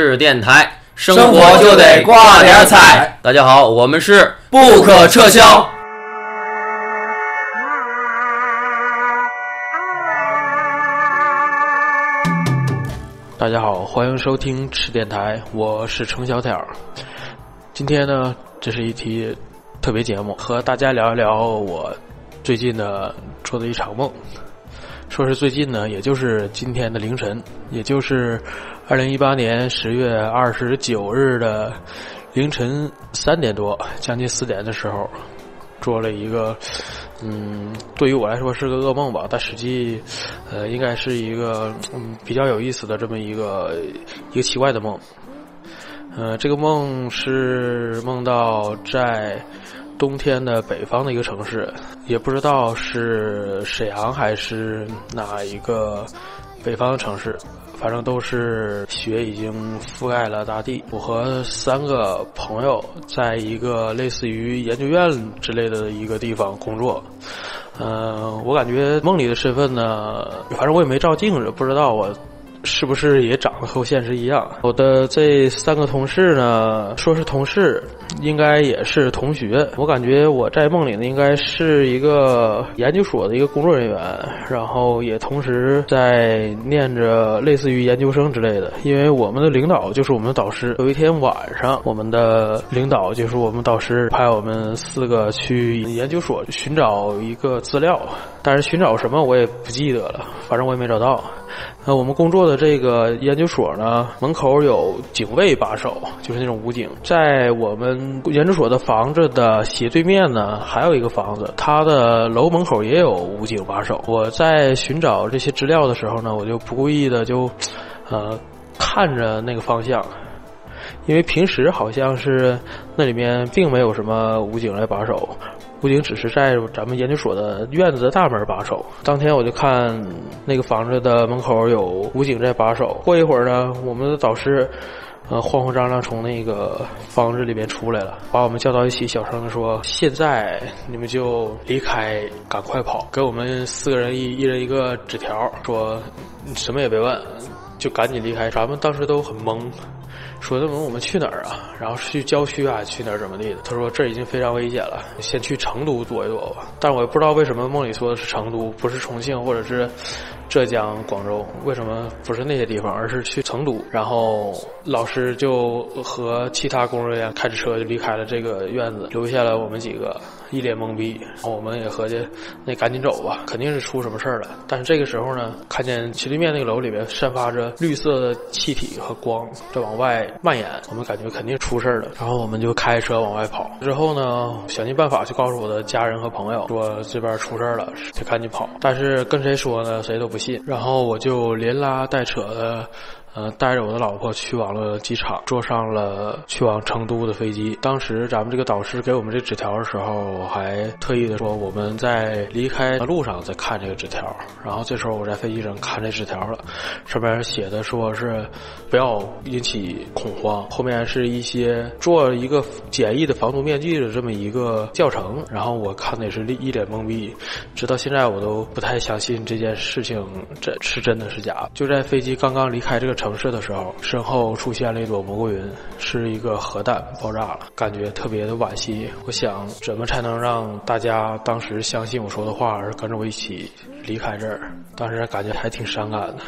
是电台，生活就得挂点彩。大家好，我们是不可撤销。大家好，欢迎收听吃电台，我是程小挑。今天呢，这是一期特别节目，和大家聊一聊我最近呢做的一场梦。说是最近呢，也就是今天的凌晨，也就是二零一八年十月二十九日的凌晨三点多，将近四点的时候，做了一个，嗯，对于我来说是个噩梦吧，但实际，呃，应该是一个嗯比较有意思的这么一个一个奇怪的梦。呃，这个梦是梦到在。冬天的北方的一个城市，也不知道是沈阳还是哪一个北方城市，反正都是雪已经覆盖了大地。我和三个朋友在一个类似于研究院之类的一个地方工作。嗯，我感觉梦里的身份呢，反正我也没照镜子，不知道我。是不是也长得和现实一样？我的这三个同事呢，说是同事，应该也是同学。我感觉我在梦里呢，应该是一个研究所的一个工作人员，然后也同时在念着类似于研究生之类的。因为我们的领导就是我们的导师。有一天晚上，我们的领导就是我们导师派我们四个去研究所寻找一个资料，但是寻找什么我也不记得了，反正我也没找到。那我们工作的这个研究所呢，门口有警卫把守，就是那种武警。在我们研究所的房子的斜对面呢，还有一个房子，它的楼门口也有武警把守。我在寻找这些资料的时候呢，我就不故意的就，呃，看着那个方向，因为平时好像是那里面并没有什么武警来把守。武警只是在咱们研究所的院子的大门把守。当天我就看那个房子的门口有武警在把守。过一会儿呢，我们的导师，呃，慌慌张张从那个房子里面出来了，把我们叫到一起，小声的说：“现在你们就离开，赶快跑！”给我们四个人一一人一个纸条，说什么也别问，就赶紧离开。咱们当时都很懵。说：“那么我们去哪儿啊？然后去郊区啊？去哪儿怎么地的？”他说：“这已经非常危险了，先去成都躲一躲吧。”但我也不知道为什么梦里说的是成都，不是重庆或者是浙江、广州，为什么不是那些地方，而是去成都？然后老师就和其他工作人员开着车就离开了这个院子，留下了我们几个一脸懵逼。我们也合计，那赶紧走吧，肯定是出什么事儿了。但是这个时候呢，看见斜对面那个楼里面散发着绿色的气体和光在往外。蔓延，我们感觉肯定出事儿了，然后我们就开车往外跑。之后呢，想尽办法去告诉我的家人和朋友，说这边出事儿了，得赶紧跑。但是跟谁说呢，谁都不信。然后我就连拉带扯的。呃，带着我的老婆去往了机场，坐上了去往成都的飞机。当时咱们这个导师给我们这纸条的时候，我还特意的说我们在离开的路上再看这个纸条。然后这时候我在飞机上看这纸条了，上面写的说是不要引起恐慌，后面是一些做一个简易的防毒面具的这么一个教程。然后我看的也是一脸懵逼，直到现在我都不太相信这件事情这是真的是假。就在飞机刚刚离开这个城。城市的时候，身后出现了一朵蘑菇云，是一个核弹爆炸了，感觉特别的惋惜。我想，怎么才能让大家当时相信我说的话，而跟着我一起离开这儿？当时感觉还挺伤感的。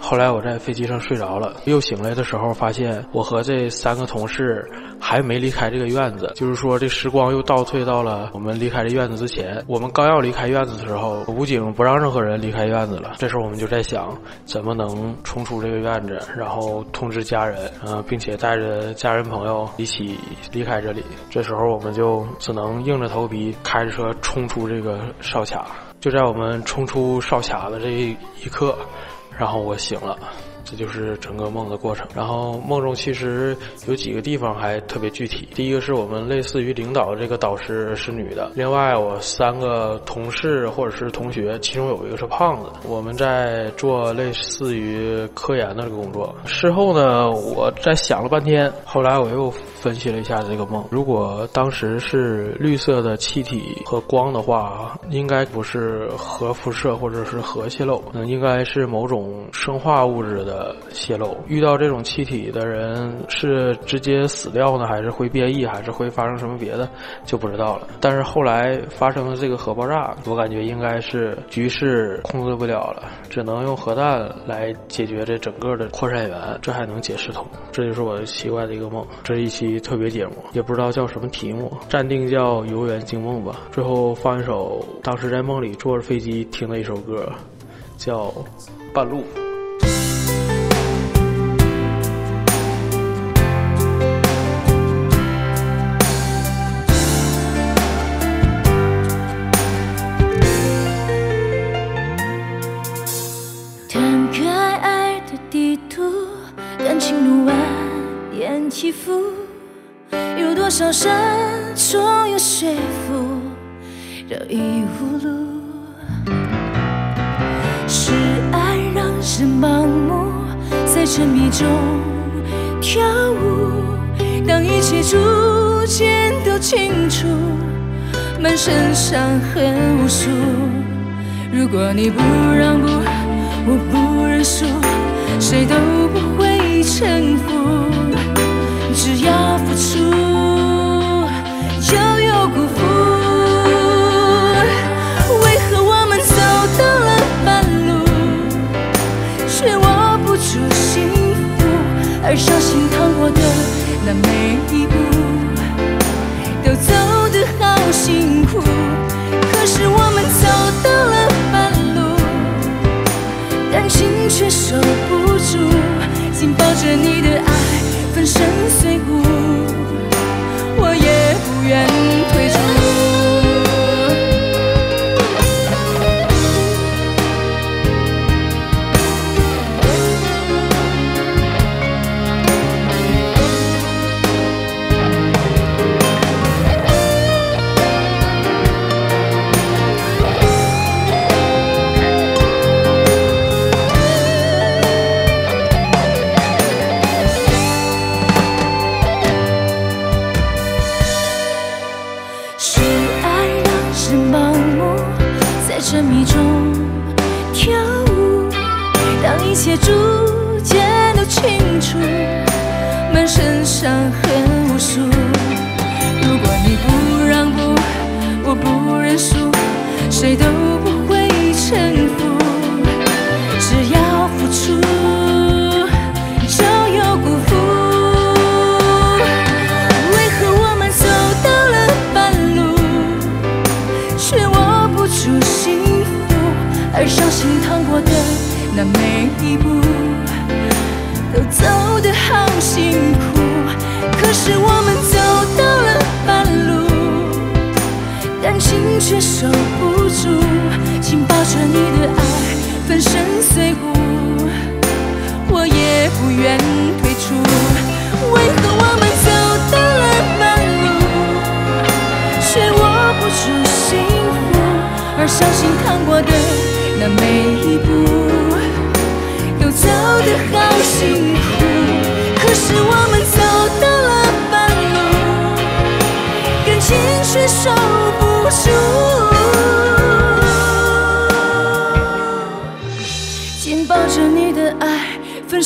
后来我在飞机上睡着了，又醒来的时候，发现我和这三个同事还没离开这个院子，就是说这时光又倒退到了我们离开这院子之前。我们刚要离开院子的时候，武警不让任何人离开院子了。这时候我们就在想，怎么能冲出这个院子，然后通知家人，嗯，并且带着家人朋友一起离开这里。这时候我们就只能硬着头皮开着车冲出这个哨卡。就在我们冲出哨卡的这一刻。然后我醒了，这就是整个梦的过程。然后梦中其实有几个地方还特别具体。第一个是我们类似于领导这个导师是女的，另外我三个同事或者是同学，其中有一个是胖子。我们在做类似于科研的工作。事后呢，我在想了半天，后来我又分析了一下这个梦。如果当时是绿色的气体和光的话，应该不是核辐射或者是核泄漏，那，应该是某种生化物质的呃泄漏。遇到这种气体的人是直接死掉呢，还是会变异，还是会发生什么别的，就不知道了。但是后来发生了这个核爆炸，我感觉应该是局势控制不了了，只能用核弹来解决这整个的扩散源，这还能解释通。这就是我奇怪的一个梦。这是一期特别节目，也不知道叫什么题目，暂定叫游园惊梦吧。最后放一首当时在梦里坐着飞机听的一首歌，叫《半路》。少山总有说服，绕已无路。是爱让人盲目，在沉迷中跳舞。当一切逐渐都清楚，满身伤痕无数。如果你不让步，我不认输，谁都不会臣服。只要付出，的每一步，都走得好辛苦。可是我们走到了半路，感情却守不住，紧抱着你的爱，粉身碎骨，我也不愿退出。沉迷中跳舞。让一切逐渐都清楚，满身伤痕无数。而伤心趟过的那每一步，都走得好辛苦。可是我们走到了半路，感情却守不住，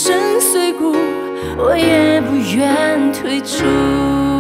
身碎骨，我也不愿退出。